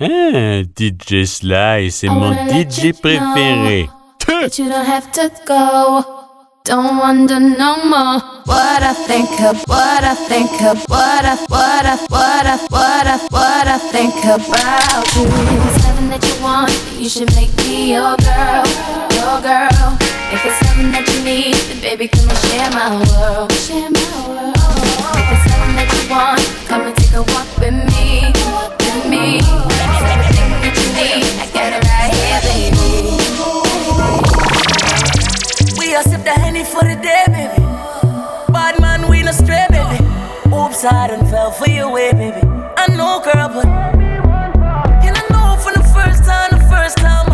Ah, DJ Sly, c'est mon DJ préféré. But you don't have to go. Don't wonder no more what I think of, what I think of, what I, what I, what I, what I, what I think about you. It's something that you want, you should make me your girl, your girl. If it's something that you need, then baby come and share my world, share my A sip for the day, baby. Bad man, we no stray, baby. Oops, I done fell for your way, baby. I know, girl, but and I know from the first time, the first time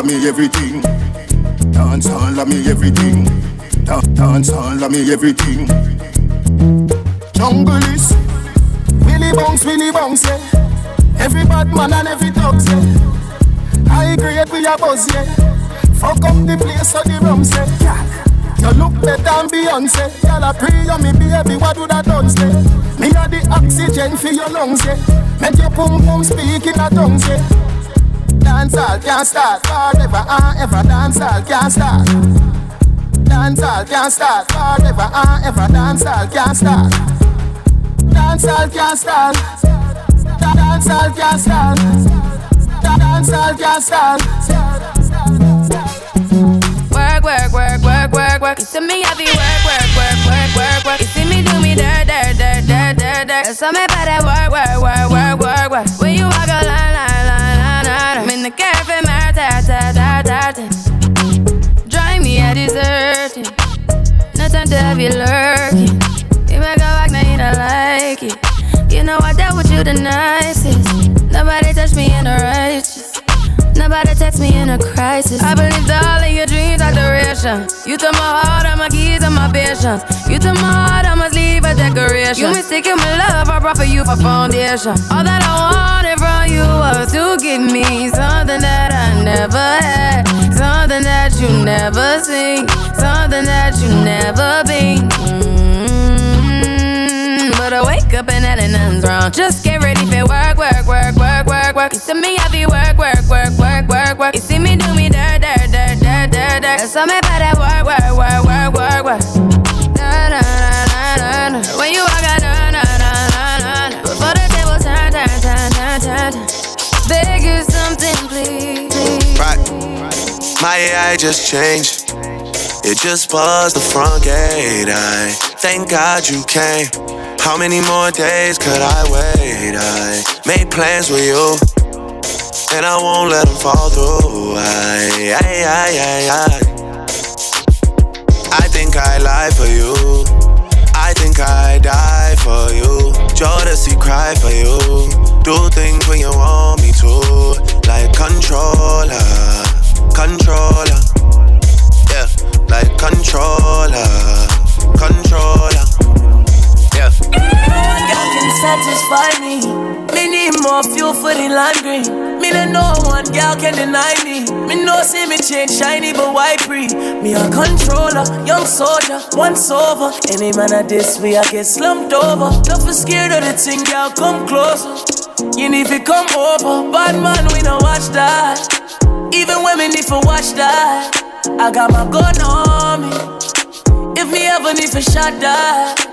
Of me everything. Dance all of me everything. Da- Dance all of me everything. Jungle is Willy bounce, Willy bounce, yeah. Every bad man and every dog, yeah. I agree we a buzz, yeah. Fuck up the place so the rum say, yeah. You look better than Beyonce. Y'all a pray on me, baby. What do that done say? Me a the oxygen for your lungs, yeah. Make your pum pum speak in a tongue, yeah. Dance all can't start forever and ever. Dance all can't start. Dance all can't start forever and ever. Dance all can't start. Dance all can't start. Dance all can't start. Dance all can't start. Work, work, work, work, work, work. You see me have you work, work, work, work, work, work. You see me do me dirt, dirt, dirt, dirt, dirt, dirt. There's something about that work, work, work, work, work, work. When you walk a line, in the cafe, ta, ta, ta, ta, ta. Drive me a deserting. No time to have you lurking. You make a back, now you don't like it. You know I dealt with you the nicest. Nobody touched me in the righteous. Nobody text me in a crisis. I believed all of your dreams are duration. You took my heart, all my keys, and my patience. You took my heart, I must leave a decoration. You mistaken my love, I brought for you for foundation. All that I wanted give me something that I never had, something that you never seen, something that you never been. Mm, But I wake up and that nothing's wrong. Just get ready for work, work, work, work, work, work. You see me, I be work, work, work, work, work, work. You see me do me dirt, dirt, dirt, dirt, dirt, dirt. There's something about that work, work, work, work, work, work. My AI just changed. It just buzzed the front gate. I thank God you came. How many more days could I wait? I made plans with you, and I won't let them fall through. I, I, I, I, I. I think I lie for you. I think I die for you. Jodeci cry for you. Do things when you want me to, like More fuel for the land green. Me no one girl can deny me. Me no see me change shiny but white free. Me a controller, young soldier, once over. Any man at this way I get slumped over. Don't be scared of the thing, girl, come closer. You need to come over, bad man, we don't watch that. Even women need to watch that, I got my gun on me. If me ever need to shot that.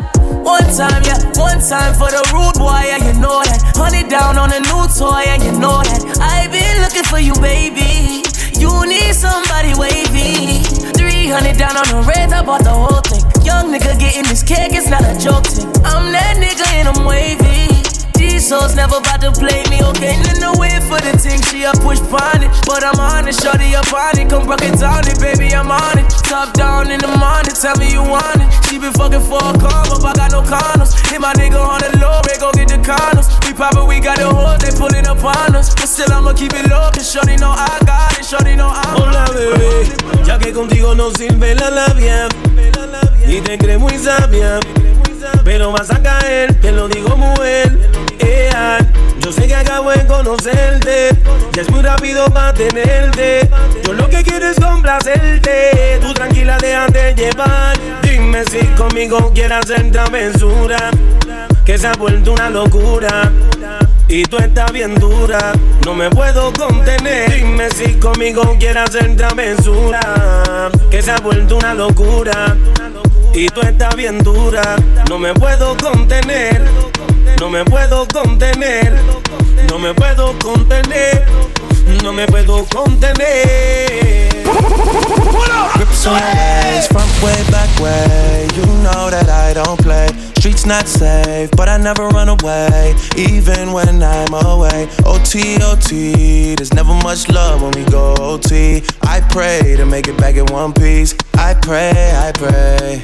One time, yeah, one time for the rude boy, yeah, you know that. Honey down on a new toy, and you know that. I've been looking for you, baby. You need somebody wavy. 300 down on the red, I bought the whole thing. Young nigga getting this cake, it's not a joke thing. I'm that nigga and I'm wavy. These hoes never about to play me, okay? In the way for the thing, she a push on it. But I'm on it, shorty up on it. Come rock it down it, baby, I'm on it. Top down in the morning, tell me you want it. She been fucking for a come up, I got no condoms. Hit my nigga on the low, they go get the condoms. We poppin', we got the hoes, they pullin' up on us. But still, I'ma keep it low, cause shorty know I got it. shorty no Hola bebé, ya que contigo no sirve la labia Y te crees muy sabia Pero vas a caer, te lo digo mujer eh, Yo sé que acabo de conocerte Ya es muy rápido para tenerte Yo lo que quiero es complacerte Tú tranquila déjate llevar Dime si conmigo quieres hacer travesura Que se ha vuelto una locura y tú estás bien dura, no me puedo contener. Dime si conmigo quieres hacer travesura, que se ha vuelto una locura. Y tú estás bien dura, no me puedo contener. No me puedo contener, no me puedo contener, no me puedo contener. Grips on your front way, back way. You know that I don't play. Streets not safe, but I never run away, even when I'm away. OT, OT, there's never much love when we go OT. I pray to make it back in one piece. I pray, I pray.